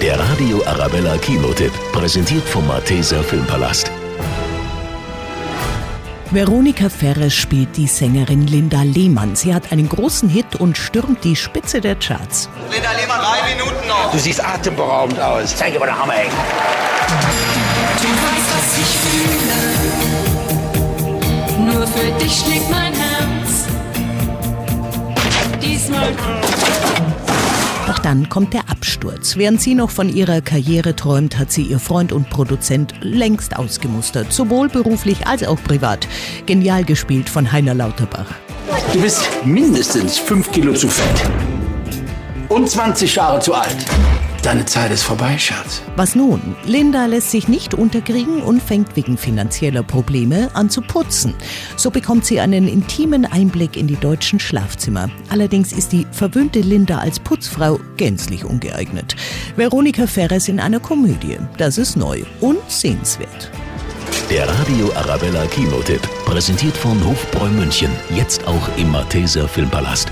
Der Radio Arabella Kinotipp, präsentiert vom Malteser Filmpalast. Veronika Ferres spielt die Sängerin Linda Lehmann. Sie hat einen großen Hit und stürmt die Spitze der Charts. Linda Lehmann, drei Minuten noch. Du siehst atemberaubend aus. Zeig dir mal den Hammer, ey. Du weißt, was ich fühle. Nur für dich schlägt mein Herz. Diesmal. Doch dann kommt der Absturz. Während sie noch von ihrer Karriere träumt, hat sie ihr Freund und Produzent längst ausgemustert. Sowohl beruflich als auch privat. Genial gespielt von Heiner Lauterbach. Du bist mindestens fünf Kilo zu fett. Und 20 Jahre zu alt. Deine Zeit ist vorbei, Schatz. Was nun? Linda lässt sich nicht unterkriegen und fängt wegen finanzieller Probleme an zu putzen. So bekommt sie einen intimen Einblick in die deutschen Schlafzimmer. Allerdings ist die verwöhnte Linda als Putzfrau gänzlich ungeeignet. Veronika Ferres in einer Komödie. Das ist neu und sehenswert. Der Radio Arabella Kinotipp, präsentiert von Hofbräu München. Jetzt auch im Malteser Filmpalast.